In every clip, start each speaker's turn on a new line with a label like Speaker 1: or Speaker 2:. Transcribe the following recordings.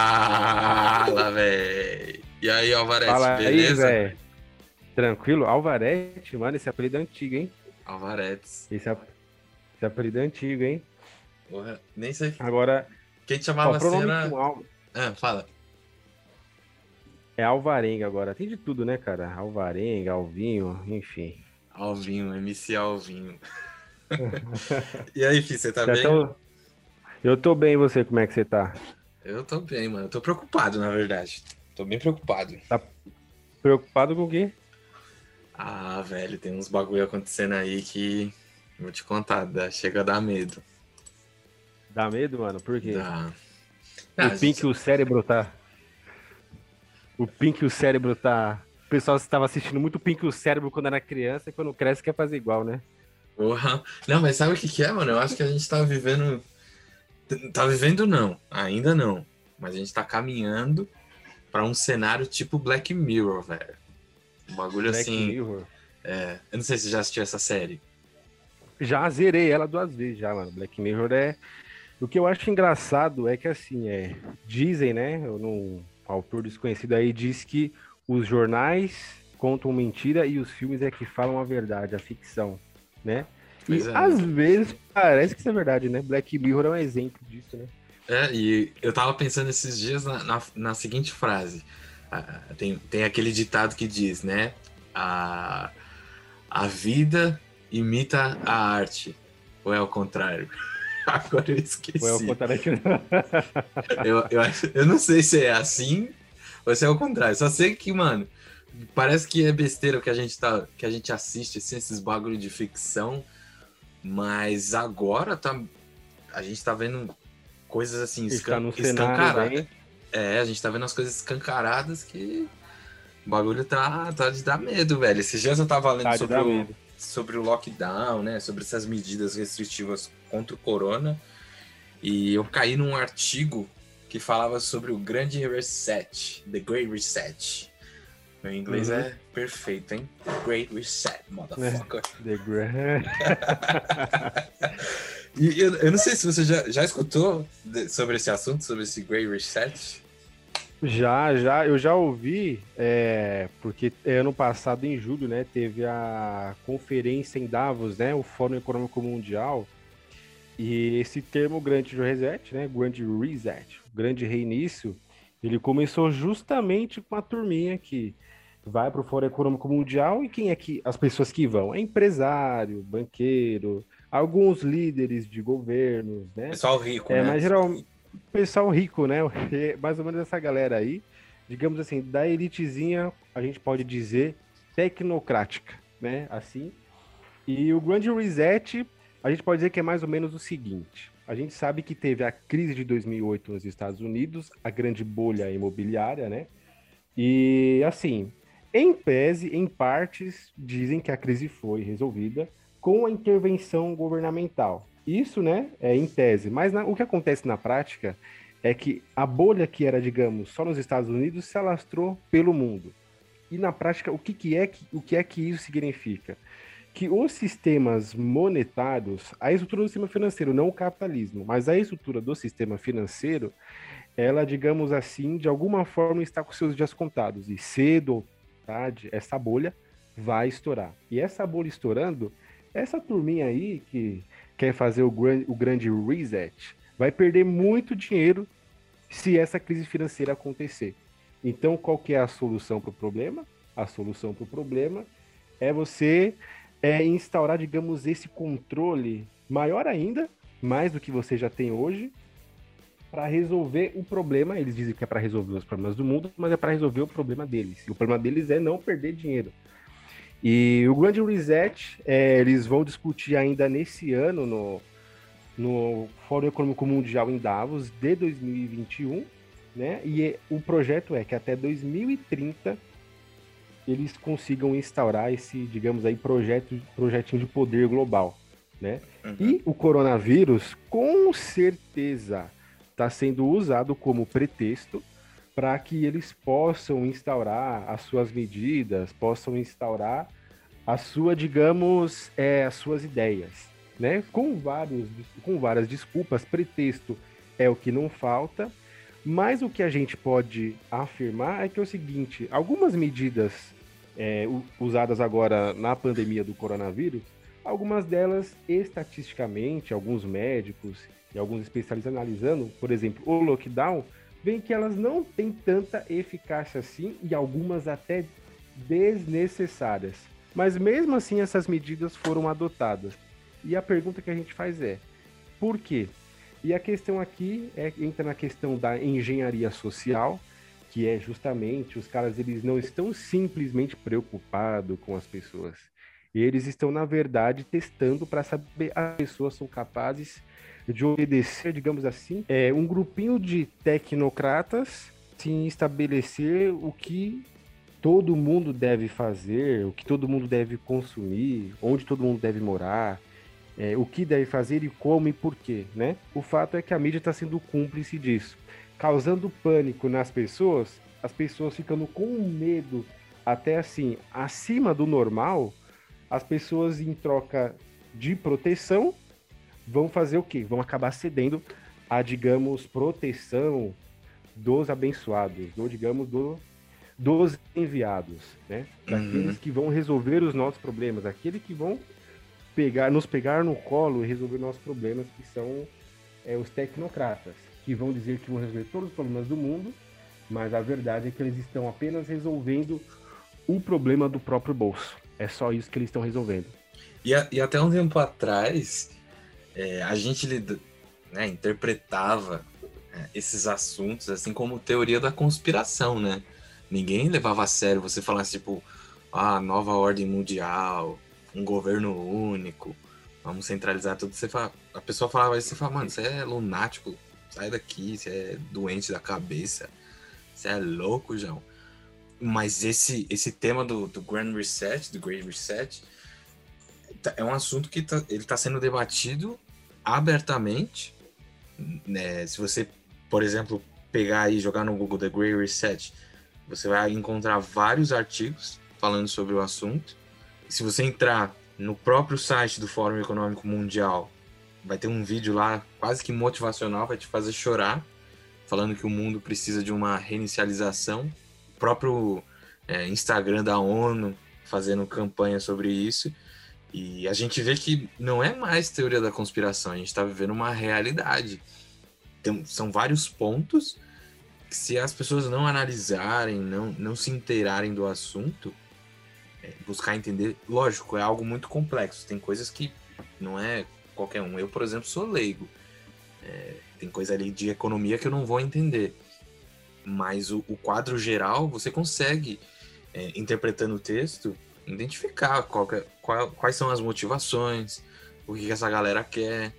Speaker 1: Fala, velho. E aí, Alvarez,
Speaker 2: Fala
Speaker 1: beleza?
Speaker 2: aí. Tranquilo? Alvarete, mano, esse apelido é antigo, hein?
Speaker 1: Alvarez.
Speaker 2: Esse, ap- esse apelido é antigo, hein?
Speaker 1: Porra, nem sei.
Speaker 2: Agora,
Speaker 1: Quem te
Speaker 2: ó,
Speaker 1: chamava
Speaker 2: o
Speaker 1: assim era...
Speaker 2: Al
Speaker 1: Ah, fala.
Speaker 2: é Alvarenga agora. Tem de tudo, né, cara? Alvarenga, Alvinho, enfim.
Speaker 1: Alvinho, MC Alvinho. e aí, filho, você tá
Speaker 2: Já
Speaker 1: bem?
Speaker 2: tão- Eu tô bem, e você, como é que você tá?
Speaker 1: Eu tô bem, mano. Eu tô preocupado, na verdade. Tô bem preocupado.
Speaker 2: Preocupado com o quê?
Speaker 1: Ah, velho, tem uns bagulho acontecendo aí que... Vou te contar, dá- chega a dar medo.
Speaker 2: Dá medo, mano? Por quê?
Speaker 1: Dá. Ah,
Speaker 2: o Pink, o cérebro tá. O Pink, o cérebro tá. O pessoal estava assistindo muito Pink, o cérebro quando era criança e quando cresce quer fazer igual, né?
Speaker 1: Porra. Não, mas sabe o que que é, mano? Eu acho que a gente tá vivendo... Tá vivendo não, ainda não. Mas a gente tá caminhando pra um cenário tipo Black Mirror, velho. Um bagulho
Speaker 2: Black
Speaker 1: assim...
Speaker 2: Mirror.
Speaker 1: É, eu não sei se você já assistiu essa série.
Speaker 2: Já zerei ela duas vezes já, mano. Black Mirror é. O que eu acho engraçado é que assim, é. Dizem, né? Eu não... Um autor desconhecido aí diz que os jornais contam mentira e os filmes é que falam a verdade, a ficção, né? E
Speaker 1: é.
Speaker 2: às vezes parece que isso é verdade, né? Black Mirror é um exemplo disso, né?
Speaker 1: É, e eu tava pensando esses dias na, na, na seguinte frase. Ah, tem, tem aquele ditado que diz, né? A, a vida imita a arte. Ou é o contrário? Agora eu esqueci.
Speaker 2: Ou é o contrário que
Speaker 1: Eu, eu, eu não sei se é assim ou se é o contrário. Só sei que, mano, parece que é besteira o que a gente, tá, que a gente assiste, assim, esses bagulho de ficção. Mas agora tá. A gente tá vendo coisas assim, escan escancaradas. É, a gente tá vendo as coisas escancaradas que o bagulho tá, tá de dar medo, velho. Esses dias eu tava lendo
Speaker 2: Tá
Speaker 1: sobre, o,
Speaker 2: medo.
Speaker 1: sobre o lockdown, né? Sobre essas medidas restritivas contra o corona. E eu caí num artigo que falava sobre o grande reset, The Great Reset. Meu inglês
Speaker 2: Uhum.
Speaker 1: é perfeito, hein? The Great Reset, motherfucker.
Speaker 2: The Gra-
Speaker 1: E eu, eu não sei se você já, já escutou sobre esse assunto, sobre esse Great Reset.
Speaker 2: Já, já, eu já ouvi, é, porque ano passado, em julho, né, teve a conferência em Davos, né, o Fórum Econômico Mundial, e esse termo grande reset, né, grande reset, grande reinício, ele começou justamente com a turminha que vai para o Fórum Econômico Mundial e quem é que as pessoas que vão? É empresário, banqueiro, alguns líderes de governos, né?
Speaker 1: Pessoal rico,
Speaker 2: É,
Speaker 1: né?
Speaker 2: mas geralmente pessoal rico, né? É Mais ou menos essa galera aí, digamos assim, da elitezinha, a gente pode dizer tecnocrática, né? Assim. E o grande reset, a gente pode dizer que é mais ou menos o seguinte: a gente sabe que teve a crise de 2008 nos Estados Unidos, a grande bolha imobiliária, né? E assim, em pese, em partes, dizem que a crise foi resolvida com a intervenção governamental. Isso, né, é em tese. Mas na- o que acontece na prática é que a bolha que era, digamos, só nos Estados Unidos se alastrou pelo mundo. E na prática, o que, que é que o que é que isso significa? Que os sistemas monetários, a estrutura do sistema financeiro, não o capitalismo, mas a estrutura do sistema financeiro, ela, digamos assim, de alguma forma está com seus dias contados. E cedo ou tarde, essa bolha vai estourar. E essa bolha estourando, essa turminha aí que quer fazer o, gran- o grande reset vai perder muito dinheiro se essa crise financeira acontecer. Então, qual que é a solução para o problema? A solução para o problema é você é, instaurar, digamos, esse controle maior ainda, mais do que você já tem hoje, para resolver o problema. Eles dizem que é para resolver os problemas do mundo, mas é para resolver o problema deles. E o problema deles é não perder dinheiro. E o grande reset, é, eles vão discutir ainda nesse ano no, no Fórum Econômico Mundial em Davos de 2021, né? E o projeto é que até 2030 eles consigam instaurar esse, digamos aí, projeto, projetinho de poder global, né?
Speaker 1: Uhum.
Speaker 2: E o coronavírus, com certeza, está sendo usado como pretexto para que eles possam instaurar as suas medidas, possam instaurar a sua, digamos, é, as suas ideias, né? Com vários, com várias desculpas, pretexto é o que não falta. Mas o que a gente pode afirmar é que é o seguinte: algumas medidas é, usadas agora na pandemia do coronavírus, algumas delas estatisticamente, alguns médicos e alguns especialistas analisando, por exemplo, o lockdown, veem que elas não têm tanta eficácia assim e algumas até desnecessárias. Mas mesmo assim essas medidas foram adotadas. E a pergunta que a gente faz é: por quê? E a questão aqui é, entra na questão da engenharia social, que é justamente os caras eles não estão simplesmente preocupados com as pessoas. Eles estão, na verdade, testando para saber as pessoas são capazes de obedecer, digamos assim, é, um grupinho de tecnocratas se estabelecer o que todo mundo deve fazer, o que todo mundo deve consumir, onde todo mundo deve morar, é, o que deve fazer e como e por quê, né? O fato é que a mídia está sendo cúmplice disso, causando pânico nas pessoas, as pessoas ficando com medo, até assim, acima do normal, as pessoas em troca de proteção vão fazer o quê? Vão acabar cedendo a, digamos, proteção dos abençoados, ou digamos, do, dos enviados, né? Daqueles uhum. que vão resolver os nossos problemas, aqueles que vão pegar, nos pegar no colo e resolver nossos problemas, que são é, os tecnocratas, que vão dizer que vão resolver todos os problemas do mundo, mas a verdade é que eles estão apenas resolvendo o problema do próprio bolso. É só isso que eles estão resolvendo.
Speaker 1: E, a, e até um tempo atrás, é, a gente né, interpretava é, esses assuntos assim como teoria da conspiração, né? Ninguém levava a sério você falasse, tipo, ah, nova ordem mundial, um governo único, vamos centralizar tudo. Você fala, a pessoa falava isso, você fala, mano, você é lunático, sai daqui, você é doente da cabeça, você é louco, João. Mas esse, esse tema do, do Grand Reset, do Great Reset, tá, é um assunto que tá, ele está sendo debatido abertamente. Né? Se você, por exemplo, pegar e jogar no Google The Great Reset, você vai encontrar vários artigos falando sobre o assunto. Se você entrar no próprio site do Fórum Econômico Mundial, vai ter um vídeo lá quase que motivacional, vai te fazer chorar, falando que o mundo precisa de uma reinicialização. O próprio é, Instagram da ONU fazendo campanha sobre isso. E a gente vê que não é mais teoria da conspiração, a gente está vivendo uma realidade. Tem, são vários pontos que, se as pessoas não analisarem, não, não se inteirarem do assunto, é, buscar entender, lógico, é algo muito complexo. Tem coisas que não é qualquer um. Eu, por exemplo, sou leigo. É, tem coisa ali de economia que eu não vou entender. Mas o, o quadro geral, você consegue, é, interpretando o texto, identificar qual, é, qual, quais são as motivações, o que, que essa galera quer.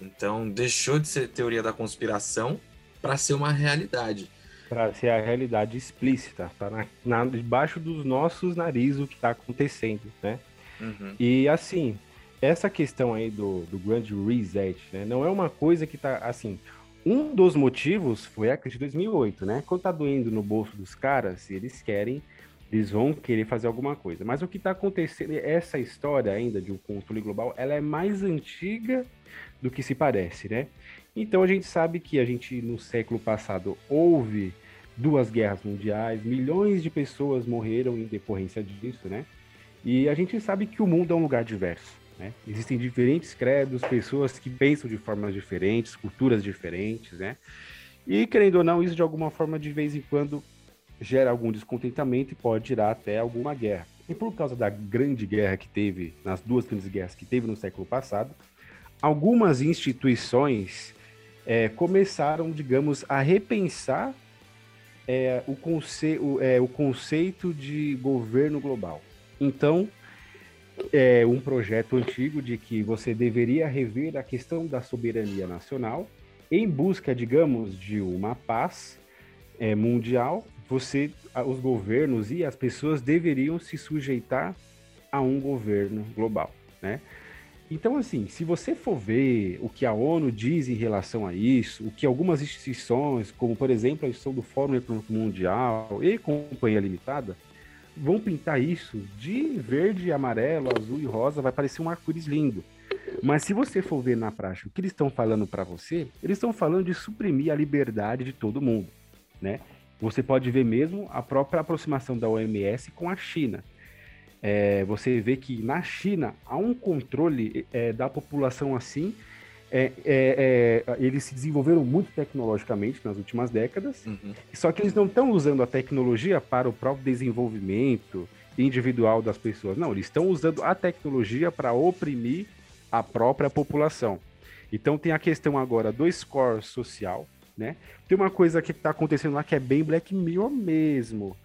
Speaker 1: Então, deixou de ser teoria da conspiração para ser uma realidade.
Speaker 2: Para ser a realidade explícita, tá na, na, debaixo dos nossos narizes o que está acontecendo, né? Uhum. E assim, essa questão aí do, do Grand Reset, né? Não é uma coisa que tá assim. Um dos motivos foi a crise de 2008, né? Quando tá doendo no bolso dos caras, eles querem eles vão querer fazer alguma coisa. Mas o que está acontecendo, essa história ainda de um controle global, ela é mais antiga do que se parece, né? Então a gente sabe que a gente no século passado houve duas guerras mundiais, milhões de pessoas morreram em decorrência disso, né? E a gente sabe que o mundo é um lugar diverso, né? Existem diferentes credos, pessoas que pensam de formas diferentes, culturas diferentes, né? E querendo ou não, isso de alguma forma de vez em quando gera algum descontentamento e pode gerar até alguma guerra. E por causa da grande guerra que teve, nas duas grandes guerras que teve no século passado, algumas instituições é, começaram, digamos, a repensar é, o, conce o, é, o conceito de governo global. Então, é um projeto antigo de que você deveria rever a questão da soberania nacional em busca, digamos, de uma paz é, mundial você, os governos e as pessoas deveriam se sujeitar a um governo global, né? Então, assim, se você for ver o que a ONU diz em relação a isso, o que algumas instituições, como por exemplo a instituição do Fórum Econômico Mundial e Companhia Limitada, vão pintar isso de verde, amarelo, azul e rosa, vai parecer um arco-íris lindo. Mas se você for ver na prática o que eles estão falando para você, eles estão falando de suprimir a liberdade de todo mundo, né? Você pode ver mesmo a própria aproximação da OMS com a China. É, você vê que na China há um controle é, da população assim. É, é, é eles se desenvolveram muito tecnologicamente nas últimas décadas, uhum. só que eles não estão usando a tecnologia para o próprio desenvolvimento individual das pessoas. Não, eles estão usando a tecnologia para oprimir a própria população. Então tem a questão agora do score social, né? Tem uma coisa que está acontecendo lá que é bem Black Mirror mesmo.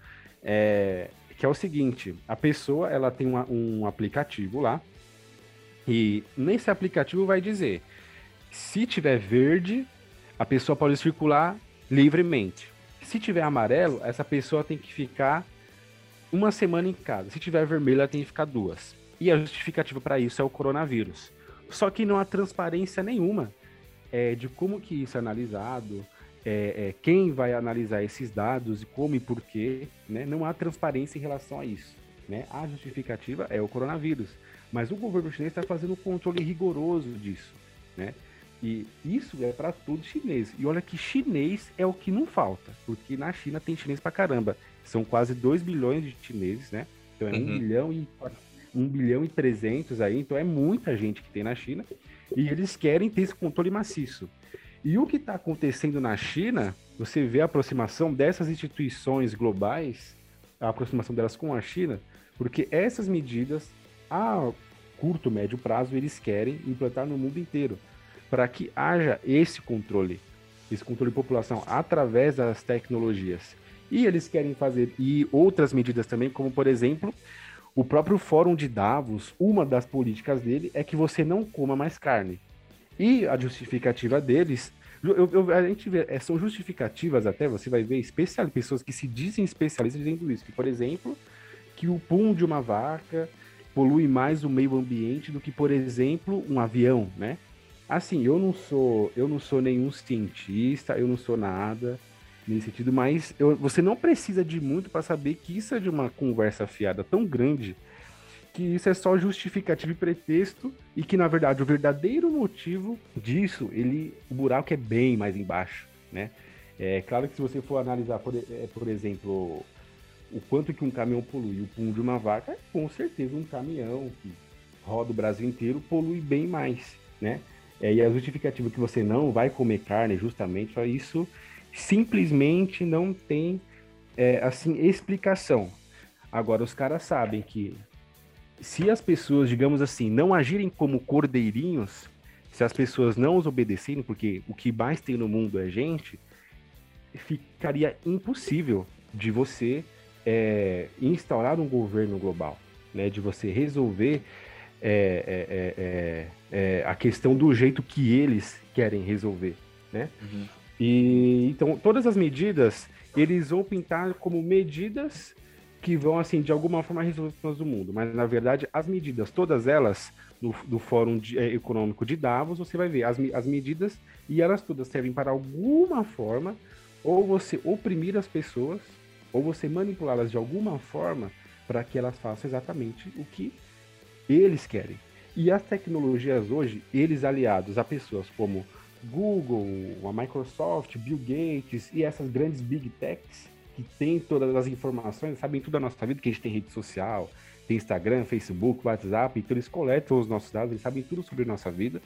Speaker 2: É, que é o seguinte, a pessoa ela tem uma, um aplicativo lá e nesse aplicativo vai dizer se tiver verde, a pessoa pode circular livremente. Se tiver amarelo, essa pessoa tem que ficar uma semana em casa. Se tiver vermelho, ela tem que ficar duas. E a justificativa para isso é o coronavírus. Só que não há transparência nenhuma é, de como que isso é analisado, é, é, quem vai analisar esses dados, como e por quê, né? Não há transparência em relação a isso, né? A justificativa é o coronavírus, mas o governo chinês está fazendo um controle rigoroso disso, né? E isso é para todo chinês. E olha que chinês é o que não falta, porque na China tem chinês para caramba. São quase 2 bilhões de chineses, né? Então é uhum. 1 bilhão e 1 bilhão e 300 aí, então é muita gente que tem na China. E eles querem ter esse controle maciço. E o que está acontecendo na China, você vê a aproximação dessas instituições globais, a aproximação delas com a China, porque essas medidas, a curto, médio prazo, eles querem implantar no mundo inteiro, para que haja esse controle, esse controle de população através das tecnologias. E eles querem fazer e outras medidas também, como por exemplo, o próprio Fórum de Davos, uma das políticas dele é que você não coma mais carne. E a justificativa deles, eu, eu, a gente vê, é, são justificativas até, você vai ver especial, pessoas que se dizem especialistas dizendo isso, que, por exemplo, que o pum de uma vaca polui mais o meio ambiente do que, por exemplo, um avião, né? Assim, eu não sou, eu não sou nenhum cientista, eu não sou nada nesse sentido, mas eu, você não precisa de muito para saber que isso é de uma conversa fiada tão grande que isso é só justificativo e pretexto e que na verdade o verdadeiro motivo disso, ele o buraco é bem mais embaixo, né? É claro que se você for analisar, por, é, por exemplo, o quanto que um caminhão polui, o pum de uma vaca, com certeza um caminhão que roda o Brasil inteiro polui bem mais, né? É, e a justificativa que você não vai comer carne justamente para isso simplesmente não tem é, assim explicação. Agora os caras sabem que se as pessoas, digamos assim, não agirem como cordeirinhos, se as pessoas não os obedecerem, porque o que mais tem no mundo é gente, ficaria impossível de você é, instaurar um governo global, né? De você resolver é, é, é, é a questão do jeito que eles querem resolver, né? Uhum. E então todas as medidas eles vão pintar como medidas que vão, assim, de alguma forma resolver os problemas do mundo. Mas, na verdade, as medidas, todas elas, no, do Fórum de, é, Econômico de Davos, você vai ver as, as medidas e elas todas servem para alguma forma ou você oprimir as pessoas ou você manipulá-las de alguma forma para que elas façam exatamente o que eles querem. E as tecnologias hoje, eles aliados a pessoas como Google, a Microsoft, Bill Gates e essas grandes big techs, que tem todas as informações, sabem tudo da nossa vida, que a gente tem rede social, tem Instagram, Facebook, WhatsApp, então eles coletam os nossos dados, eles sabem tudo sobre a nossa vida.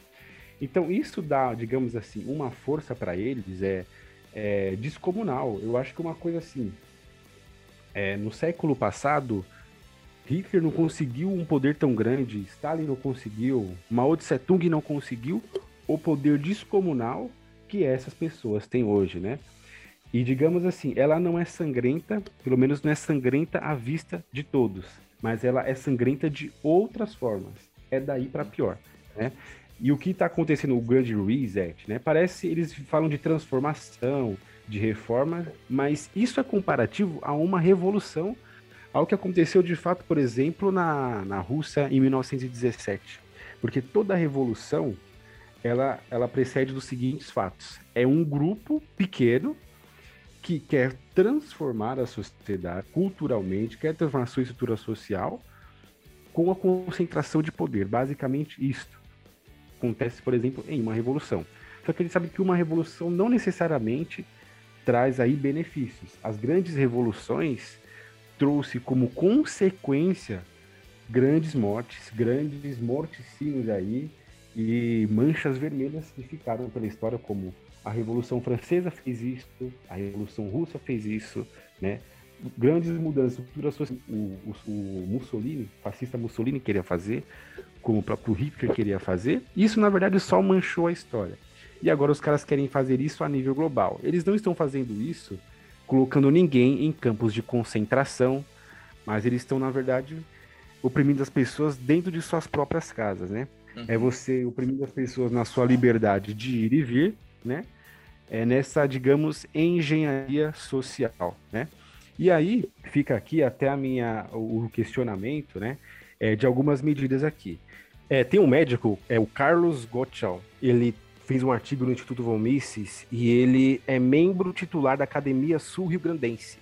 Speaker 2: Então isso dá, digamos assim, uma força para eles, é, é, descomunal. Eu acho que uma coisa assim, é, no século passado, Hitler não conseguiu um poder tão grande, Stalin não conseguiu, Mao Tse Tung não conseguiu o poder descomunal que essas pessoas têm hoje, né? E digamos assim, ela não é sangrenta, pelo menos não é sangrenta à vista de todos, mas ela é sangrenta de outras formas. É daí para pior, né? E o que está acontecendo no grande reset, né? Parece eles falam de transformação, de reforma, mas isso é comparativo a uma revolução, ao que aconteceu de fato, por exemplo, na, na Rússia em 1917. Porque toda revolução ela, ela precede dos seguintes fatos: é um grupo pequeno que quer transformar a sociedade culturalmente, quer transformar a sua estrutura social com a concentração de poder, basicamente isto. acontece, por exemplo, em uma revolução. Só que ele sabe que uma revolução não necessariamente traz aí benefícios. As grandes revoluções trouxe como consequência grandes mortes, grandes morticínios aí e manchas vermelhas que ficaram pela história como a Revolução Francesa fez isso, a Revolução Russa fez isso, né? Grandes mudanças, o, o, o Mussolini, fascista Mussolini queria fazer, como o próprio Hitler queria fazer. Isso, na verdade, só manchou a história. E agora os caras querem fazer isso a nível global. Eles não estão fazendo isso colocando ninguém em campos de concentração, mas eles estão, na verdade, oprimindo as pessoas dentro de suas próprias casas, né? Uhum. É você oprimindo as pessoas na sua liberdade de ir e vir, né? É nessa, digamos, engenharia social, né? E aí fica aqui até a minha o questionamento, né? É, de algumas medidas aqui. É, tem um médico, é o Carlos Gottschall. Ele fez um artigo no Instituto Von e ele é membro titular da Academia Sul Rio Grandense.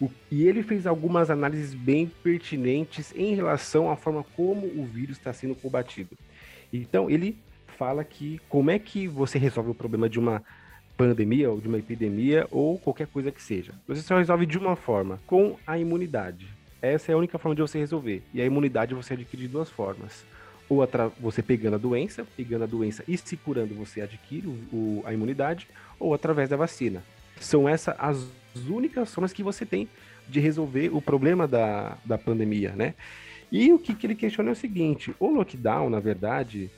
Speaker 2: O, e ele fez algumas análises bem pertinentes em relação à forma como o vírus está sendo combatido. Então, ele fala que como é que você resolve o problema de uma pandemia ou de uma epidemia ou qualquer coisa que seja. Você só resolve de uma forma, com a imunidade. Essa é a única forma de você resolver. E a imunidade você adquire de duas formas. Ou você pegando a doença, pegando a doença e se curando, você adquire o, a imunidade, ou através da vacina. São essas as únicas formas que você tem de resolver o problema da, da pandemia, né? E o que, que ele questiona é o seguinte: o lockdown, na verdade,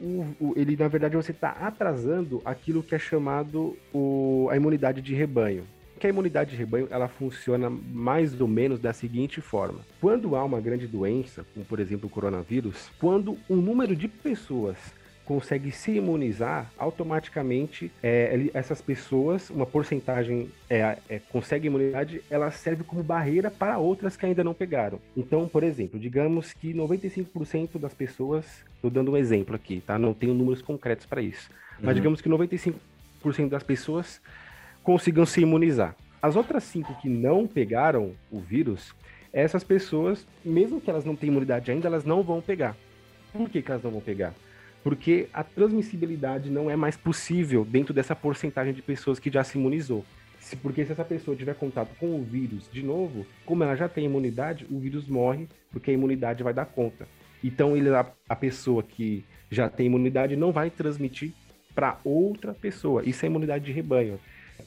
Speaker 2: o, o, ele na verdade você está atrasando aquilo que é chamado o, a imunidade de rebanho. Que a imunidade de rebanho ela funciona mais ou menos da seguinte forma: quando há uma grande doença, como por exemplo o coronavírus, quando um número de pessoas consegue se imunizar, automaticamente é, essas pessoas, uma porcentagem é, é, consegue imunidade, ela serve como barreira para outras que ainda não pegaram. Então, por exemplo, digamos que 95% das pessoas, estou dando um exemplo aqui, tá? Não tenho números concretos para isso, uhum. mas digamos que 95% das pessoas consigam se imunizar. As outras cinco que não pegaram o vírus, essas pessoas, mesmo que elas não tenham imunidade ainda, elas não vão pegar. Por que, que elas não vão pegar? porque a transmissibilidade não é mais possível dentro dessa porcentagem de pessoas que já se imunizou. Porque se essa pessoa tiver contato com o vírus de novo, como ela já tem imunidade, o vírus morre, porque a imunidade vai dar conta. Então ele, a, a pessoa que já tem imunidade não vai transmitir para outra pessoa. Isso é imunidade de rebanho.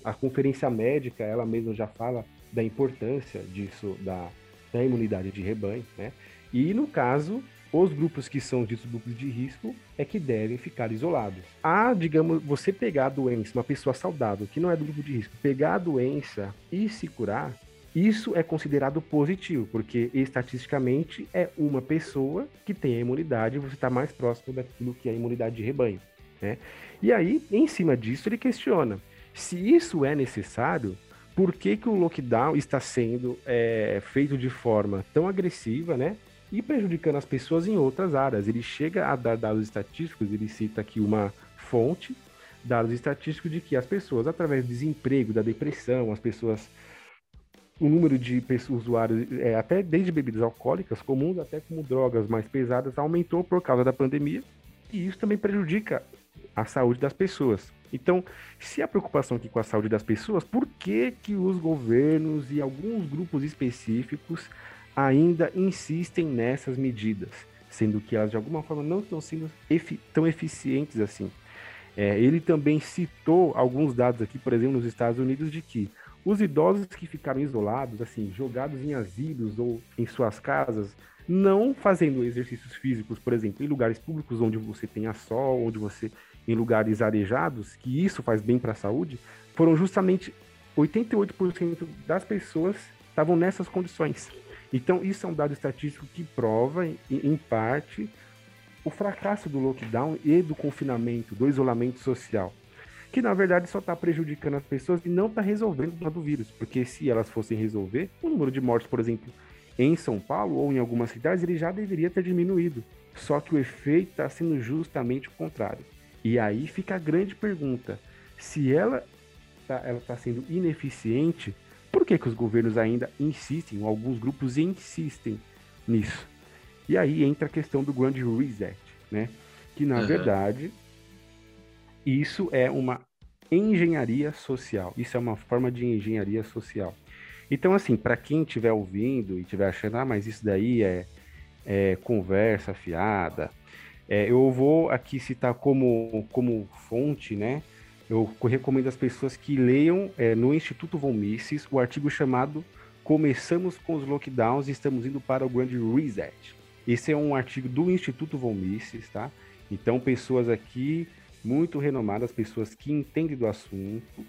Speaker 2: A conferência médica, ela mesma já fala da importância disso, da, da imunidade de rebanho, né? E no caso, os grupos que são ditos grupos de risco é que devem ficar isolados. Ah, digamos, você pegar a doença, uma pessoa saudável que não é do grupo de risco, pegar a doença e se curar, isso é considerado positivo, porque estatisticamente é uma pessoa que tem a imunidade, você está mais próximo daquilo que é a imunidade de rebanho. Né? E aí, em cima disso, ele questiona: se isso é necessário, por que, que o lockdown está sendo é, feito de forma tão agressiva, né? e prejudicando as pessoas em outras áreas. Ele chega a dar dados estatísticos, ele cita aqui uma fonte, dados estatísticos de que as pessoas, através do desemprego, da depressão, as pessoas, o número de usuários, é, até desde bebidas alcoólicas comuns até como drogas mais pesadas, aumentou por causa da pandemia, e isso também prejudica a saúde das pessoas. Então, se a preocupação aqui com a saúde das pessoas, por que, que os governos e alguns grupos específicos ainda insistem nessas medidas, sendo que elas de alguma forma não estão sendo efi tão eficientes assim. É, ele também citou alguns dados aqui, por exemplo, nos Estados Unidos, de que os idosos que ficaram isolados, assim, jogados em asilos ou em suas casas, não fazendo exercícios físicos, por exemplo, em lugares públicos onde você tenha sol, onde você em lugares arejados, que isso faz bem para a saúde, foram justamente 88% das pessoas estavam nessas condições. Então, isso é um dado estatístico que prova, em parte, o fracasso do lockdown e do confinamento, do isolamento social, que na verdade só está prejudicando as pessoas e não está resolvendo o do vírus, porque se elas fossem resolver, o número de mortes, por exemplo, em São Paulo ou em algumas cidades, ele já deveria ter diminuído. Só que o efeito está sendo justamente o contrário. E aí fica a grande pergunta: se ela está tá sendo ineficiente, por que, que os governos ainda insistem, ou alguns grupos insistem nisso? E aí entra a questão do Grand Reset, né? que na
Speaker 1: Uhum.
Speaker 2: verdade isso é uma engenharia social. Isso é uma forma de engenharia social. Então, assim, para quem estiver ouvindo e estiver achando, ah, mas isso daí é, é conversa fiada, é, eu vou aqui citar como, como fonte, né? Eu recomendo às pessoas que leiam é, no Instituto Von Mises o artigo chamado Começamos com os Lockdowns e estamos indo para o Grande Reset. Esse é um artigo do Instituto Von Mises, tá? Então, pessoas aqui muito renomadas, pessoas que entendem do assunto,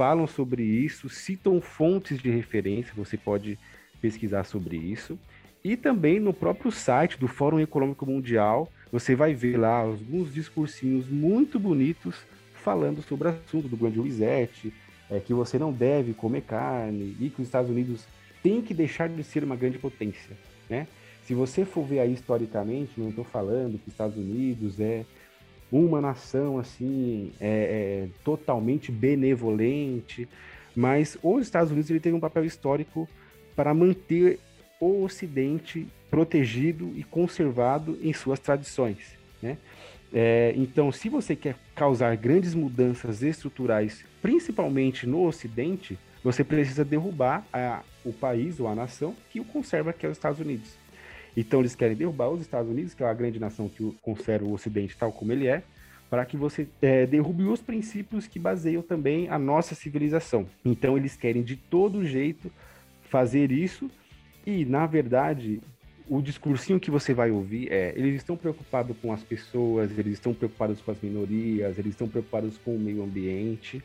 Speaker 2: falam sobre isso, citam fontes de referência, você pode pesquisar sobre isso. E também no próprio site do Fórum Econômico Mundial, você vai ver lá alguns discursinhos muito bonitos falando sobre o assunto do Grande Reset, é, que você não deve comer carne e que os Estados Unidos têm que deixar de ser uma grande potência, né? Se você for ver aí historicamente, não estou falando que os Estados Unidos é uma nação assim é, é, totalmente benevolente, mas os Estados Unidos ele teve um papel histórico para manter o Ocidente protegido e conservado em suas tradições, né? É, então, se você quer causar grandes mudanças estruturais, principalmente no Ocidente, você precisa derrubar a, o país ou a nação que o conserva, que é os Estados Unidos. Então, eles querem derrubar os Estados Unidos, que é a grande nação que conserva o Ocidente tal como ele é, para que você é, derrube os princípios que baseiam também a nossa civilização. Então, eles querem de todo jeito fazer isso, e na verdade, o discursinho que você vai ouvir é: eles estão preocupados com as pessoas, eles estão preocupados com as minorias, eles estão preocupados com o meio ambiente.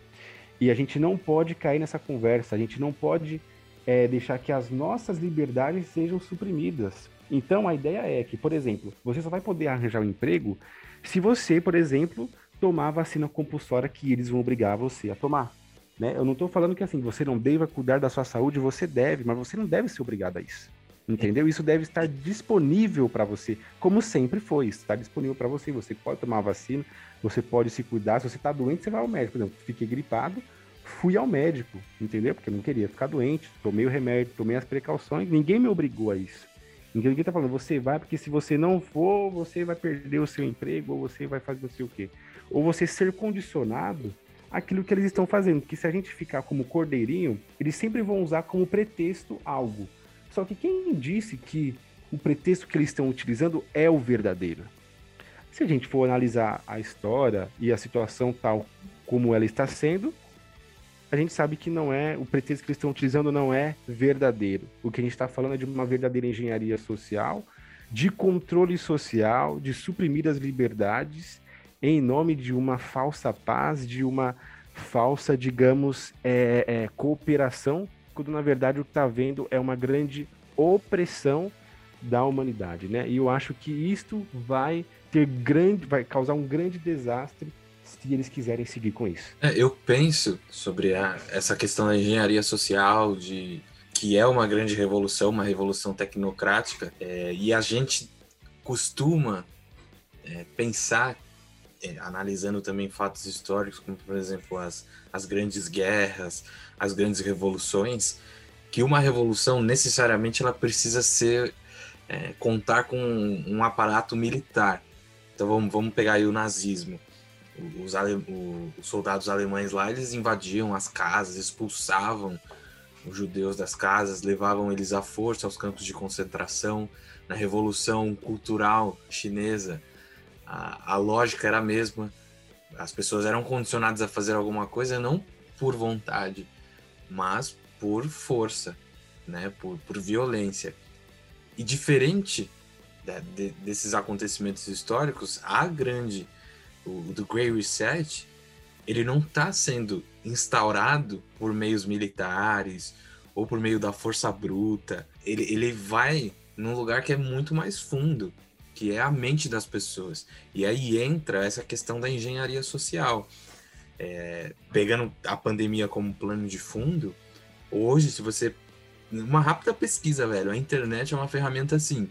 Speaker 2: E a gente não pode cair nessa conversa, a gente não pode é, deixar que as nossas liberdades sejam suprimidas. Então a ideia é que, por exemplo, você só vai poder arranjar um emprego se você, por exemplo, tomar a vacina compulsória que eles vão obrigar você a tomar. Né? Eu não estou falando que assim, você não deva cuidar da sua saúde, você deve, mas você não deve ser obrigado a isso. Entendeu? Isso deve estar disponível para você, como sempre foi. Está disponível para você. Você pode tomar a vacina, você pode se cuidar. Se você está doente, você vai ao médico. Por exemplo, fiquei gripado, fui ao médico, entendeu? Porque eu não queria ficar doente, tomei o remédio, tomei as precauções. Ninguém me obrigou a isso. Ninguém está falando, você vai, porque se você não for, você vai perder o seu emprego, ou você vai fazer não sei o quê. Ou você ser condicionado àquilo que eles estão fazendo. Porque se a gente ficar como cordeirinho, eles sempre vão usar como pretexto algo. Só que quem disse que o pretexto que eles estão utilizando é o verdadeiro? Se a gente for analisar a história e a situação tal como ela está sendo, a gente sabe que não é o pretexto que eles estão utilizando não é verdadeiro. O que a gente está falando é de uma verdadeira engenharia social, de controle social, de suprimir as liberdades em nome de uma falsa paz, de uma falsa, digamos, é, é, cooperação quando na verdade o que está vendo é uma grande opressão da humanidade, né? E eu acho que isto vai ter grande, vai causar um grande desastre se eles quiserem seguir com isso.
Speaker 1: É, eu penso sobre a, essa questão da engenharia social, de que é uma grande revolução, uma revolução tecnocrática, é, e a gente costuma é, pensar, é, analisando também fatos históricos, como por exemplo as, as grandes guerras, as grandes revoluções, que uma revolução necessariamente ela precisa ser é, contar com um, um, aparato militar. Então vamos, vamos pegar aí o nazismo. Os, ale, os soldados alemães lá eles invadiam as casas, expulsavam os judeus das casas, levavam eles à força aos campos de concentração. Na revolução cultural chinesa, a, a lógica era a mesma. As pessoas eram condicionadas a fazer alguma coisa não por vontade, mas por força, né? por, por violência. E diferente de, de, desses acontecimentos históricos, a grande, o do Grey Reset, ele não está sendo instaurado por meios militares ou por meio da força bruta. Ele, ele vai num lugar que é muito mais fundo, que é a mente das pessoas. E aí entra essa questão da engenharia social é, pegando a pandemia como plano de fundo, hoje, se você. Uma rápida pesquisa, velho, a internet é uma ferramenta assim.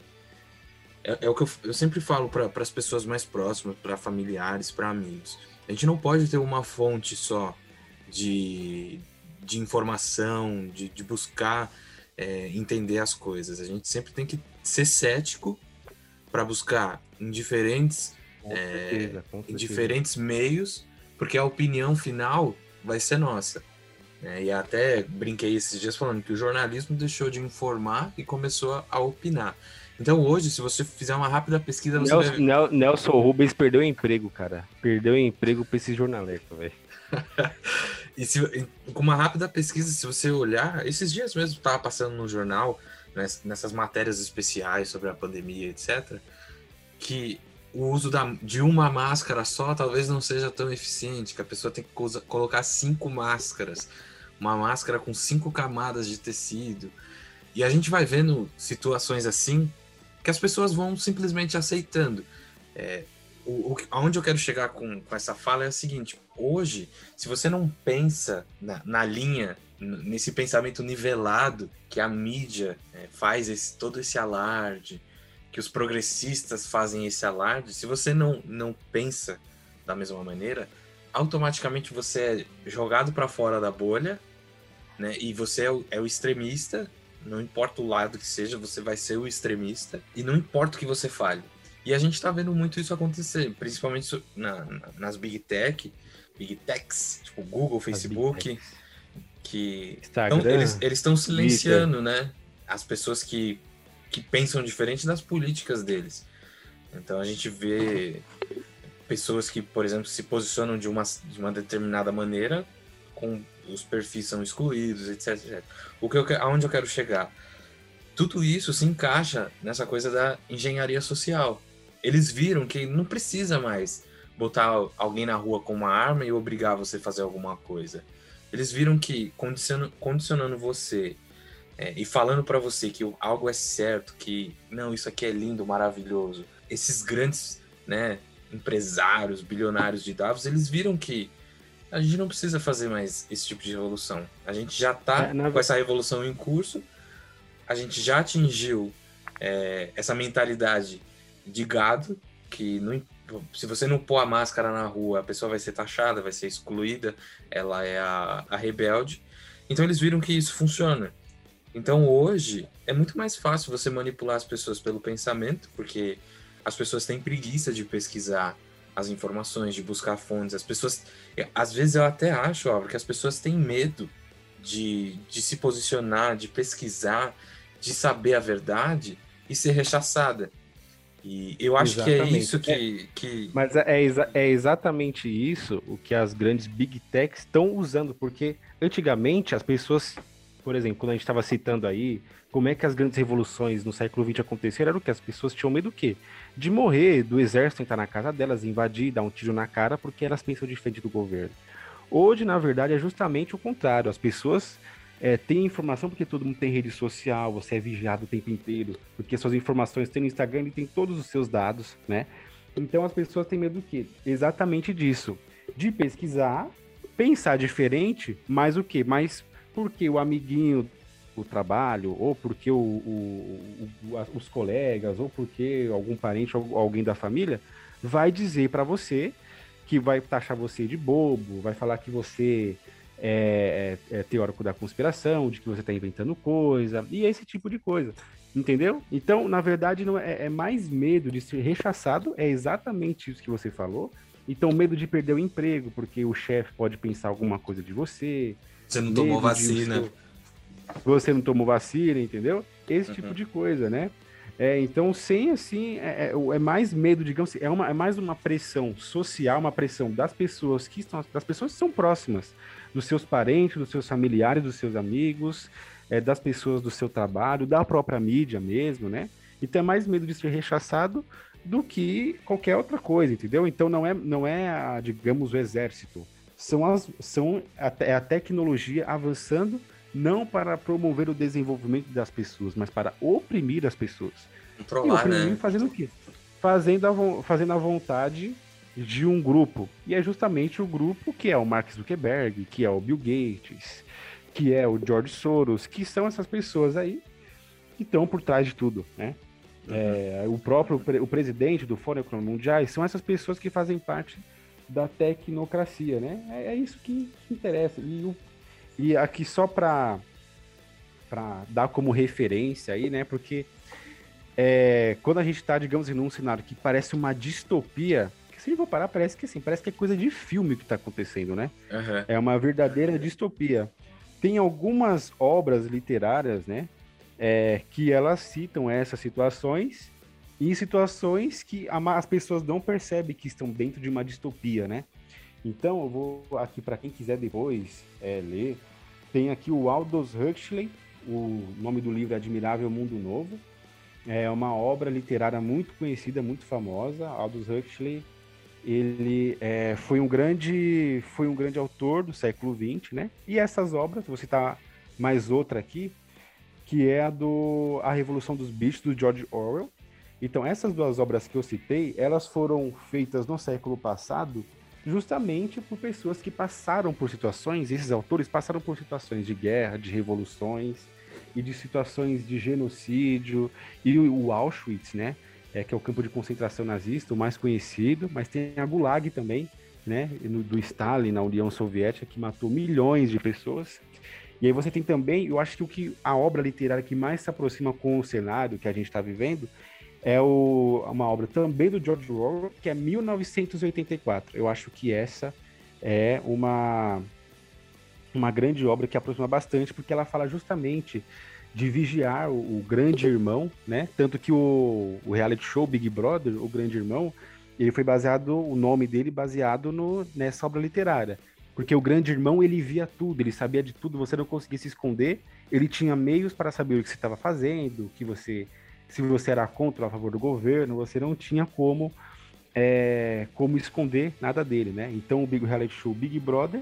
Speaker 1: É, é o que eu, eu sempre falo para as pessoas mais próximas, para familiares, para amigos. A gente não pode ter uma fonte só de, de informação, de, de buscar é, entender as coisas. A gente sempre tem que ser cético para buscar em diferentes é, certeza, em diferentes meios, porque a opinião final vai ser nossa. É, e até brinquei esses dias falando que o jornalismo deixou de informar e começou a opinar. Então hoje, se você fizer uma rápida pesquisa, você
Speaker 2: Nelson, deve... Nelson Rubens perdeu o emprego, cara. Perdeu o emprego para esse jornalista, velho.
Speaker 1: e se, com uma rápida pesquisa, se você olhar, esses dias mesmo estava passando no jornal, nessas matérias especiais sobre a pandemia, etc., que o uso da, de uma máscara só talvez não seja tão eficiente, que a pessoa tem que colocar cinco máscaras, uma máscara com cinco camadas de tecido. E a gente vai vendo situações assim que as pessoas vão simplesmente aceitando. É, o, o, aonde eu quero chegar com, com essa fala é o seguinte: hoje, se você não pensa na, na linha, nesse pensamento nivelado que a mídia é, faz esse, todo esse alarde, que os progressistas fazem esse alarde, se você não, não pensa da mesma maneira, automaticamente você é jogado para fora da bolha, né? E você é o, é o extremista, não importa o lado que seja, você vai ser o extremista, e não importa o que você fale. E a gente está vendo muito isso acontecer, principalmente na, na, nas big tech, big techs, tipo Google, Facebook, que Instagram, então, eles estão silenciando, Twitter. né? As pessoas que que pensam diferente das políticas deles. Então a gente vê pessoas que, por exemplo, se posicionam de uma, de uma determinada maneira, com os perfis são excluídos, etc, etc. O que eu, aonde eu quero chegar? Tudo isso se encaixa nessa coisa da engenharia social. Eles viram que não precisa mais botar alguém na rua com uma arma e obrigar você a fazer alguma coisa. Eles viram que condicionando, condicionando você é, e falando para você que algo é certo, que não, isso aqui é lindo, maravilhoso. Esses grandes, né, empresários, bilionários de Davos, eles viram que a gente não precisa fazer mais esse tipo de revolução. A gente já está é, com essa revolução em curso, a gente já atingiu é, essa mentalidade de gado, que não, se você não pôr a máscara na rua, a pessoa vai ser taxada, vai ser excluída, ela é a, a rebelde. Então eles viram que isso funciona. Então hoje é muito mais fácil você manipular as pessoas pelo pensamento, porque as pessoas têm preguiça de pesquisar as informações, de buscar fontes. As pessoas, às vezes eu até acho, que as pessoas têm medo de, de se posicionar, de pesquisar, de saber a verdade e ser rechaçada. E eu acho exatamente. que é isso que. É, que...
Speaker 2: Mas é, é, é, exatamente isso o que as grandes big techs estão usando, porque antigamente as pessoas por exemplo, quando a gente estava citando aí como é que as grandes revoluções no século XX aconteceram, era o que as pessoas tinham medo do quê? De morrer, do exército entrar na casa delas, invadir, dar um tiro na cara, porque elas pensam diferente do governo. Hoje, na verdade, é justamente o contrário. As pessoas é, têm informação porque todo mundo tem rede social, você é vigiado o tempo inteiro, porque suas informações têm no Instagram e tem todos os seus dados, né? Então as pessoas têm medo do quê? Exatamente disso. De pesquisar, pensar diferente, mas o quê? Mais porque o amiguinho do trabalho, ou porque o, o, o, os colegas, ou porque algum parente ou alguém da família vai dizer para você que vai taxar você de bobo, vai falar que você é, é, é teórico da conspiração, de que você está inventando coisa, e esse tipo de coisa. Entendeu? Então, na verdade, não é, é mais medo de ser rechaçado, é exatamente isso que você falou. Então, medo de perder o emprego, porque o chefe pode pensar alguma coisa de você,
Speaker 1: você não tomou vacina. Seu...
Speaker 2: Você não tomou vacina, entendeu? Esse uhum. tipo de coisa, né? É, então, sem assim, é, é, é, mais medo, digamos assim, é, uma, é mais uma pressão social, uma pressão das pessoas que estão, das pessoas que são próximas, dos seus parentes, dos seus familiares, dos seus amigos, é, das pessoas do seu trabalho, da própria mídia mesmo, né? Então é mais medo de ser rechaçado do que qualquer outra coisa, entendeu? Então não é, não é a, digamos, o exército, são, as, são a, é a tecnologia avançando não para promover o desenvolvimento das pessoas, mas para oprimir as pessoas.
Speaker 1: Controlar, e oprimir
Speaker 2: né? fazendo o quê? Fazendo a, fazendo a vontade de um grupo. E é justamente o grupo que é o Mark Zuckerberg, que é o Bill Gates, que é o George Soros, que são essas pessoas aí que estão por trás de tudo, né? Uhum. É, o próprio o presidente do Fórum Econômico Mundial são essas pessoas que fazem parte da tecnocracia, né? É, é isso que, que, interessa. E, o, e aqui só para dar como referência aí, né? Porque é, quando a gente está, digamos, em um cenário que parece uma distopia, que se a gente for parar, parece que assim, parece que é coisa de filme que está acontecendo, né? Uhum. É uma verdadeira distopia. Tem algumas obras literárias, né? É, que elas citam essas situações em situações que as pessoas não percebem que estão dentro de uma distopia, né? Então, eu vou aqui para quem quiser depois é, ler, tem aqui o Aldous Huxley, o nome do livro é Admirável Mundo Novo. É uma obra literária muito conhecida, muito famosa. Aldous Huxley, ele é, foi um grande, foi um grande autor do século XX, né? E essas obras, vou citar mais outra aqui, que é a do A Revolução dos Bichos do George Orwell. Então, essas duas obras que eu citei, elas foram feitas no século passado justamente por pessoas que passaram por situações, esses autores passaram por situações de guerra, de revoluções e de situações de genocídio e o Auschwitz, né, é, que é o campo de concentração nazista, o mais conhecido, mas tem a Gulag também, né, do Stalin na União Soviética que matou milhões de pessoas. E aí você tem também, eu acho que o que a obra literária que mais se aproxima com o cenário que a gente está vivendo é o, uma obra também do George Orwell, que é 1984. Eu acho que essa é uma, uma grande obra que aproxima bastante, porque ela fala justamente de vigiar o, o grande irmão, né? Tanto que o, o, reality show Big Brother, o grande irmão, ele foi baseado, o nome dele baseado no, nessa obra literária. Porque o grande irmão, ele via tudo, ele sabia de tudo, você não conseguia se esconder, ele tinha meios para saber o que você estava fazendo, o que você se você era contra ou a favor do governo, você não tinha como é, como esconder nada dele, né? Então o Big Reality Show Big Brother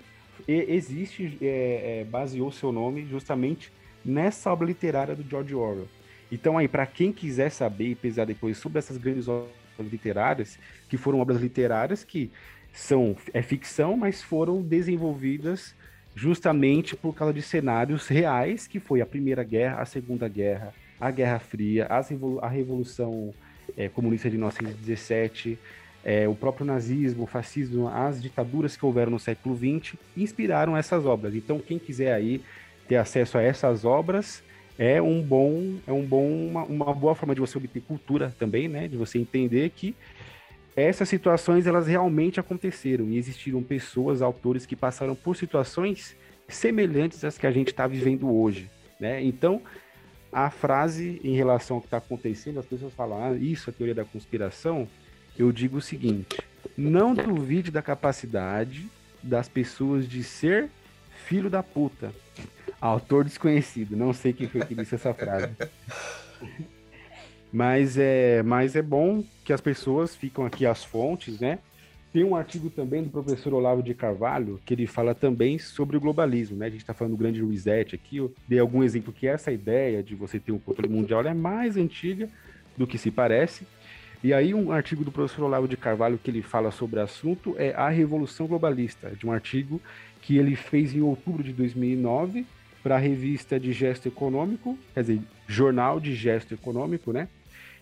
Speaker 2: existe, é, é, baseou seu nome justamente nessa obra literária do George Orwell. Então aí, para quem quiser saber e pesar depois sobre essas grandes obras literárias, que foram obras literárias que são é ficção, mas foram desenvolvidas justamente por causa de cenários reais, que foi a Primeira Guerra, a Segunda Guerra, a Guerra Fria, a Revolução é, Comunista de 1917, é, o próprio nazismo, o fascismo, as ditaduras que houveram no século XX inspiraram essas obras. Então, quem quiser aí ter acesso a essas obras é um bom, é um bom, uma, uma boa forma de você obter cultura também, né? De você entender que essas situações elas realmente aconteceram e existiram pessoas, autores que passaram por situações semelhantes às que a gente está vivendo hoje, né? Então a frase em relação ao que está acontecendo, as pessoas falam, ah, isso é teoria da conspiração. Eu digo o seguinte: não duvide da capacidade das pessoas de ser filho da puta. Autor desconhecido, não sei quem foi que disse essa frase. mas é, mas é bom que as pessoas ficam aqui as fontes, né? Tem um artigo também do professor Olavo de Carvalho, que ele fala também sobre o globalismo, né? A gente está falando do grande reset aqui, eu dei algum exemplo que essa ideia de você ter um controle mundial é mais antiga do que se parece. E aí um artigo do professor Olavo de Carvalho que ele fala sobre o assunto é A Revolução Globalista, de um artigo que ele fez em outubro de 2009 para a revista de gesto econômico, quer dizer, jornal de gesto econômico, né?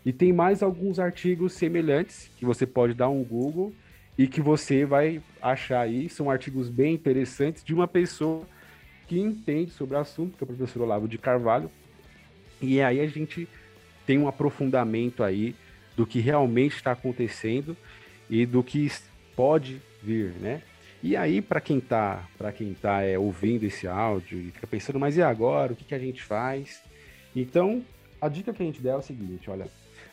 Speaker 2: E tem mais alguns artigos semelhantes que você pode dar um Google e que você vai achar aí, são artigos bem interessantes de uma pessoa que entende sobre o assunto, que é o professor Olavo de Carvalho, e aí a gente tem um aprofundamento aí do que realmente está acontecendo e do que pode vir, né? E aí, para quem está para quem tá é, ouvindo esse áudio e fica pensando, mas e agora? O que, que a gente faz? Então, a dica que a gente der é o seguinte, olha,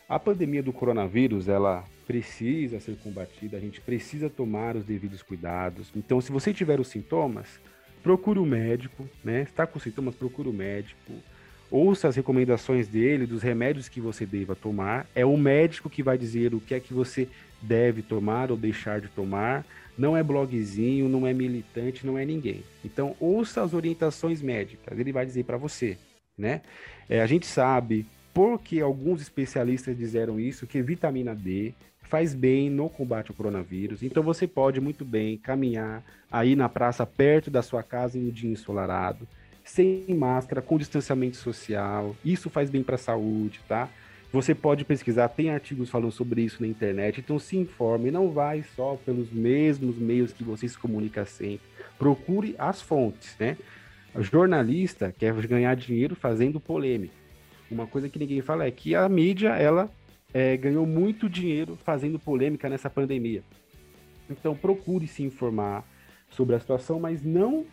Speaker 2: a pandemia do coronavírus, ela precisa ser combatida, a gente precisa tomar os devidos cuidados. Então, se você tiver os sintomas, procure o médico, né? Está com sintomas, procure o médico. Ouça as recomendações dele, dos remédios que você deva tomar. É o médico que vai dizer o que é que você deve tomar ou deixar de tomar. Não é blogzinho, não é militante, não é ninguém. Então, ouça as orientações médicas. Ele vai dizer para você, né? É, a gente sabe porque alguns especialistas disseram isso, que vitamina D faz bem no combate ao coronavírus. Então você pode muito bem caminhar aí na praça perto da sua casa em um dia ensolarado, sem máscara, com distanciamento social. Isso faz bem para a saúde, tá? Você pode pesquisar, tem artigos falando sobre isso na internet, então se informe, não vai só pelos mesmos meios que você se comunica sempre. Procure as fontes, né? O jornalista quer ganhar dinheiro fazendo polêmica. Uma coisa que ninguém fala é que a mídia, ela é, ganhou muito dinheiro fazendo polêmica nessa pandemia. Então procure se informar sobre a situação, mas não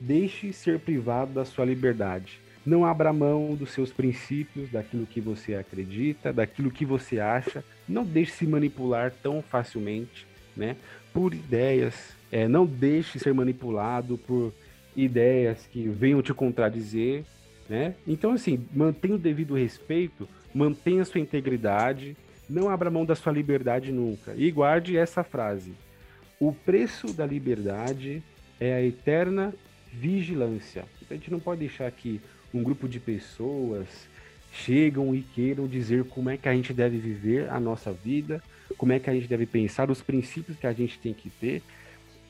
Speaker 2: deixe ser privado da sua liberdade. Não abra mão dos seus princípios, daquilo que você acredita, daquilo que você acha. Não deixe se manipular tão facilmente, né? Por ideias. É, não deixe ser manipulado por ideias que venham te contradizer, né? Então, assim, mantenha o devido respeito, mantenha sua integridade, não abra mão da sua liberdade nunca. E guarde essa frase: o preço da liberdade é a eterna vigilância. A gente não pode deixar que um grupo de pessoas chegam e queiram dizer como é que a gente deve viver a nossa vida, como é que a gente deve pensar, os princípios que a gente tem que ter.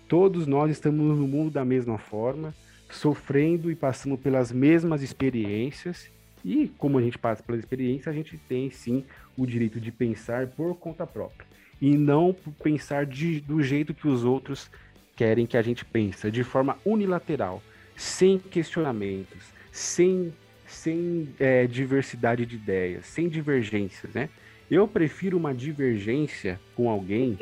Speaker 2: Todos nós estamos no mundo da mesma forma, sofrendo e passando pelas mesmas experiências. E como a gente passa pela experiência, a gente tem sim o direito de pensar por conta própria e não pensar de, do jeito que os outros querem que a gente pense, de forma unilateral, sem questionamentos, sem, sem é, diversidade de ideias, sem divergências, né? Eu prefiro uma divergência com alguém,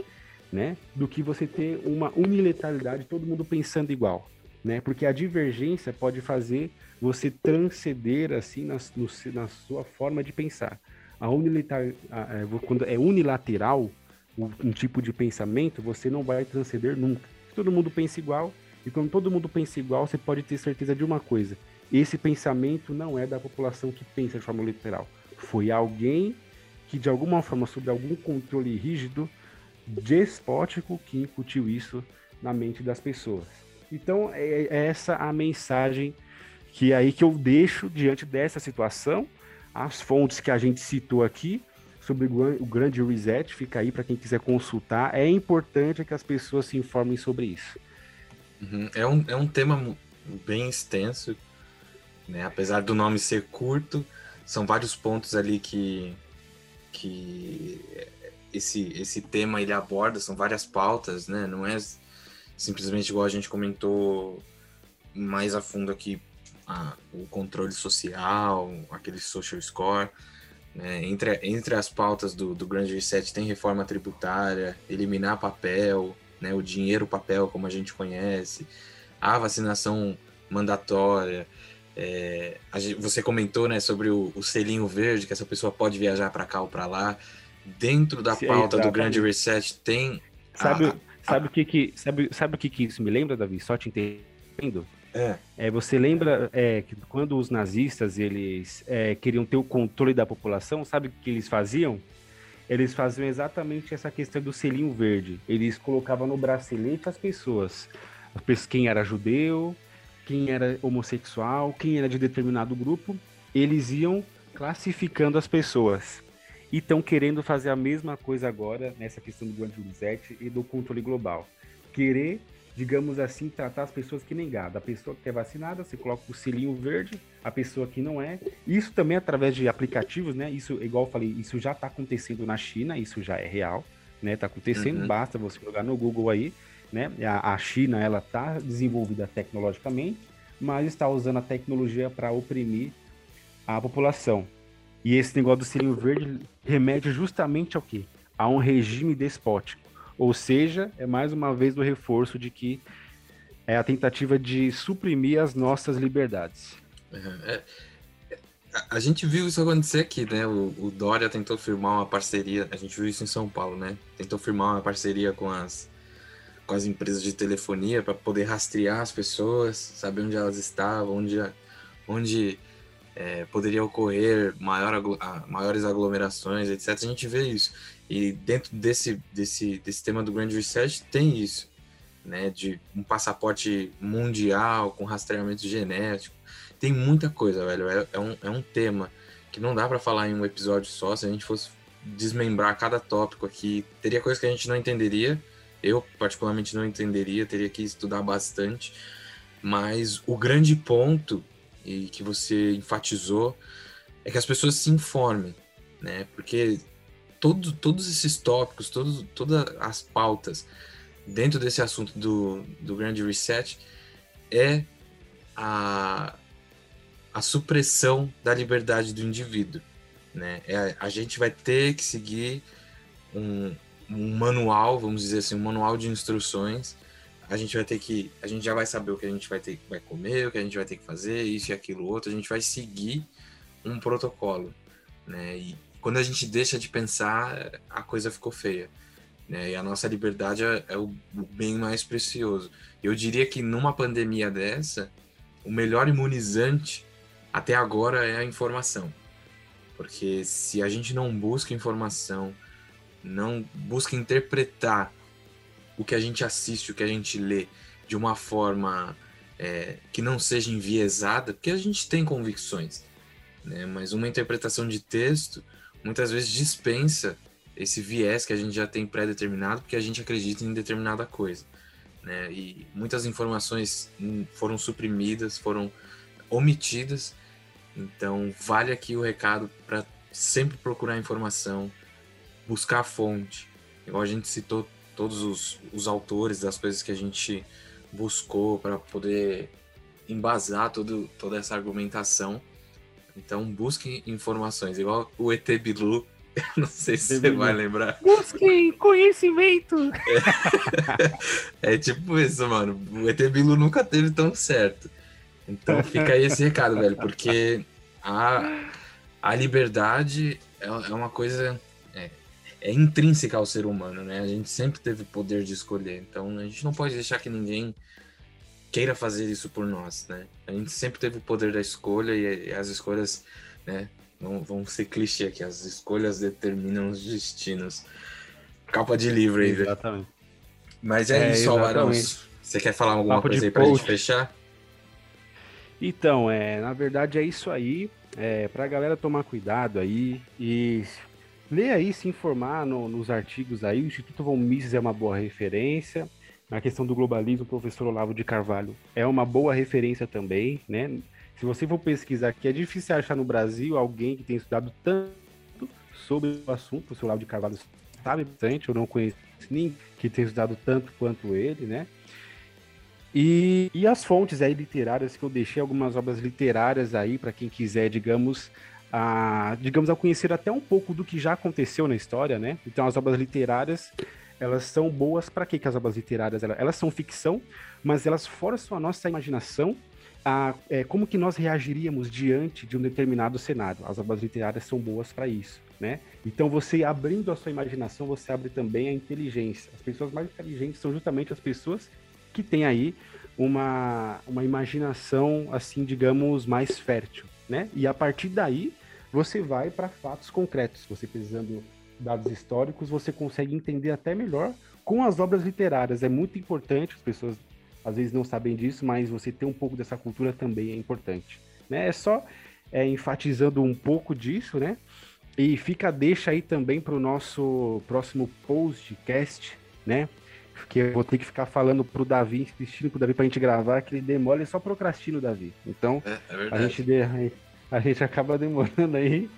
Speaker 2: né, do que você ter uma unilateralidade, todo mundo pensando igual, né? Porque a divergência pode fazer você transcender assim na, no, na sua forma de pensar. A unilateral, a, a, quando é unilateral um, um tipo de pensamento, você não vai transcender nunca. Todo mundo pensa igual, e quando todo mundo pensa igual, você pode ter certeza de uma coisa: esse pensamento não é da população que pensa de forma literal. Foi alguém que, de alguma forma, sob algum controle rígido, despótico, que incutiu isso na mente das pessoas. Então, é, é essa a mensagem que é aí que eu deixo diante dessa situação. As fontes que a gente citou aqui sobre o grande reset, fica aí para quem quiser consultar. É importante que as pessoas se informem sobre isso.
Speaker 1: Uhum. É, um, é um tema bem extenso, né? Apesar do nome ser curto, são vários pontos ali que, que esse, esse tema ele aborda, são várias pautas, né? Não é simplesmente igual a gente comentou mais a fundo aqui, a, o controle social, aquele social score. Né? Entre, entre as pautas do, do Grande Reset tem reforma tributária, eliminar papel, né? o dinheiro papel como a gente conhece, a vacinação mandatória, é, você comentou né, sobre o, o, selinho verde, que essa pessoa pode viajar para cá ou para lá. Dentro da pauta do Grande Reset tem.
Speaker 2: Sabe, a, sabe, a... o que que, sabe, sabe o que, que isso me lembra, Davi? Só te entendendo? É. é. você lembra é, que quando os nazistas eles é, queriam ter o controle da população, sabe o que eles faziam? Eles faziam exatamente essa questão do selinho verde. Eles colocavam no bracelete as pessoas. Quem era judeu, quem era homossexual, quem era de determinado grupo. Eles iam classificando as pessoas. E estão querendo fazer a mesma coisa agora nessa questão do Grande Reset e do controle global. Querer digamos assim, tratar as pessoas que nem gado. A pessoa que é vacinada, você coloca o selinho verde, a pessoa que não é. Isso também através de aplicativos, né? Isso, igual eu falei, isso já está acontecendo na China, isso já é real, né? Tá acontecendo, uhum. basta você jogar no Google aí, né? A, a China, ela tá desenvolvida tecnologicamente, mas está usando a tecnologia para oprimir a população. E esse negócio do selinho verde remete justamente ao quê? A um regime despótico. Ou seja, é mais uma vez o reforço de que é a tentativa de suprimir as nossas liberdades.
Speaker 1: É, é, a gente viu isso acontecer aqui, né? O, o, Dória tentou firmar uma parceria, a gente viu isso em São Paulo, né? Tentou firmar uma parceria com as, com as empresas de telefonia para poder rastrear as pessoas, saber onde elas estavam, onde, onde é, poderia ocorrer maior, maiores aglomerações, etc. A gente vê isso. E dentro desse, desse, desse tema do Grand Research tem isso, né? De um passaporte mundial com rastreamento genético. Tem muita coisa, velho. É, é um, é um tema que não dá para falar em um episódio só. Se a gente fosse desmembrar cada tópico aqui, teria coisa que a gente não entenderia. Eu, particularmente, não entenderia, teria que estudar bastante. Mas o grande ponto, e que você enfatizou, é que as pessoas se informem, né? Porque todo, todos esses tópicos, todos, todas as pautas dentro desse assunto do, do grande reset é a, a supressão da liberdade do indivíduo. Né? É, a gente vai ter que seguir um, um manual, vamos dizer assim, um manual de instruções. A gente vai ter que, a gente já vai saber o que a gente vai ter, vai comer, o que a gente vai ter que fazer, isso e aquilo outro. A gente vai seguir um protocolo, né? E quando a gente deixa de pensar, a coisa ficou feia. Né? E a nossa liberdade é, é o bem mais precioso. Eu diria que numa pandemia dessa, o melhor imunizante até agora é a informação. Porque se a gente não busca informação, não busca interpretar o que a gente assiste, o que a gente lê de uma forma é, que não seja enviesada, porque a gente tem convicções, né? mas uma interpretação de texto muitas vezes dispensa esse viés que a gente já tem pré-determinado porque a gente acredita em determinada coisa. Né? E muitas informações foram suprimidas, foram omitidas. Então, vale aqui o recado para sempre procurar informação, buscar a fonte. Igual a gente citou todos os, os autores das coisas que a gente buscou para poder embasar todo, toda essa argumentação. Então, busque informações. Igual o ET Bilu Não sei se você vai lembrar.
Speaker 2: Busquem conhecimento!
Speaker 1: É, é, tipo isso, mano. O ET Bilu nunca teve tão certo. Então fica aí esse recado, velho, porque a, a liberdade é, é uma coisa. É, é intrínseca ao ser humano, né? A gente sempre teve o poder de escolher. Então a gente não pode deixar que ninguém queira fazer isso por nós, né? A gente sempre teve o poder da escolha e, as escolhas, né? Vamos, vamos ser clichê aqui, as escolhas determinam os destinos. Capa de livro aí,
Speaker 2: Exatamente.
Speaker 1: Mas é, é isso, Alvarão. Você quer falar alguma Papo coisa aí pra post. gente fechar?
Speaker 2: Então, é, na verdade é isso aí. É, pra galera tomar cuidado aí e ler aí, se informar no, nos artigos aí. O Instituto Von Mises é uma boa referência. Na questão do globalismo, o professor Olavo de Carvalho é uma boa referência também, né? Se você for pesquisar aqui, é difícil achar no Brasil alguém que tenha estudado tanto sobre o assunto. O seu Lavo de Carvalho sabe bastante, eu não conheço ninguém que tenha estudado tanto quanto ele, né? E, e as fontes aí literárias que eu deixei, algumas obras literárias aí para quem quiser, digamos, a, digamos, a conhecer até um pouco do que já aconteceu na história, né? Então as obras literárias, elas são boas para que as obras literárias? Elas, elas são ficção, mas elas forçam a nossa imaginação a, é, como que nós reagiríamos diante de um determinado cenário. As obras literárias são boas para isso, né? Então, você abrindo a sua imaginação, você abre também a inteligência. As pessoas mais inteligentes são justamente as pessoas que têm aí uma, uma imaginação, assim, digamos, mais fértil, né? E a partir daí, você vai para fatos concretos. Você precisando dados históricos, você consegue entender até melhor com as obras literárias. É muito importante as pessoas às vezes não sabem disso, mas você ter um pouco dessa cultura também é importante. Né? É só é, enfatizando um pouco disso, né? E fica deixa aí também para o nosso próximo podcast, né? Porque eu vou ter que ficar falando pro Davi, insistindo pro Davi pra gente gravar, que ele demora, ele só procrastina o Davi. Então, é, é a, gente a gente acaba demorando aí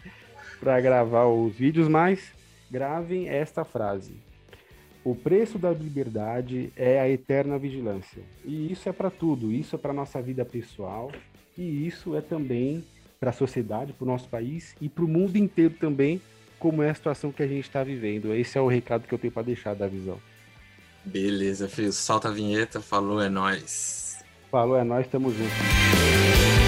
Speaker 2: para gravar os vídeos, mas gravem esta frase. O preço da liberdade é a eterna vigilância. E isso é para tudo, isso é para nossa vida pessoal e isso é também para a sociedade, para o nosso país e para o mundo inteiro também, como é a situação que a gente está vivendo. Esse é o recado que eu tenho para deixar da visão.
Speaker 1: Beleza, filho. Solta a vinheta, falou, é nós.
Speaker 2: Falou, é nós, tamo junto.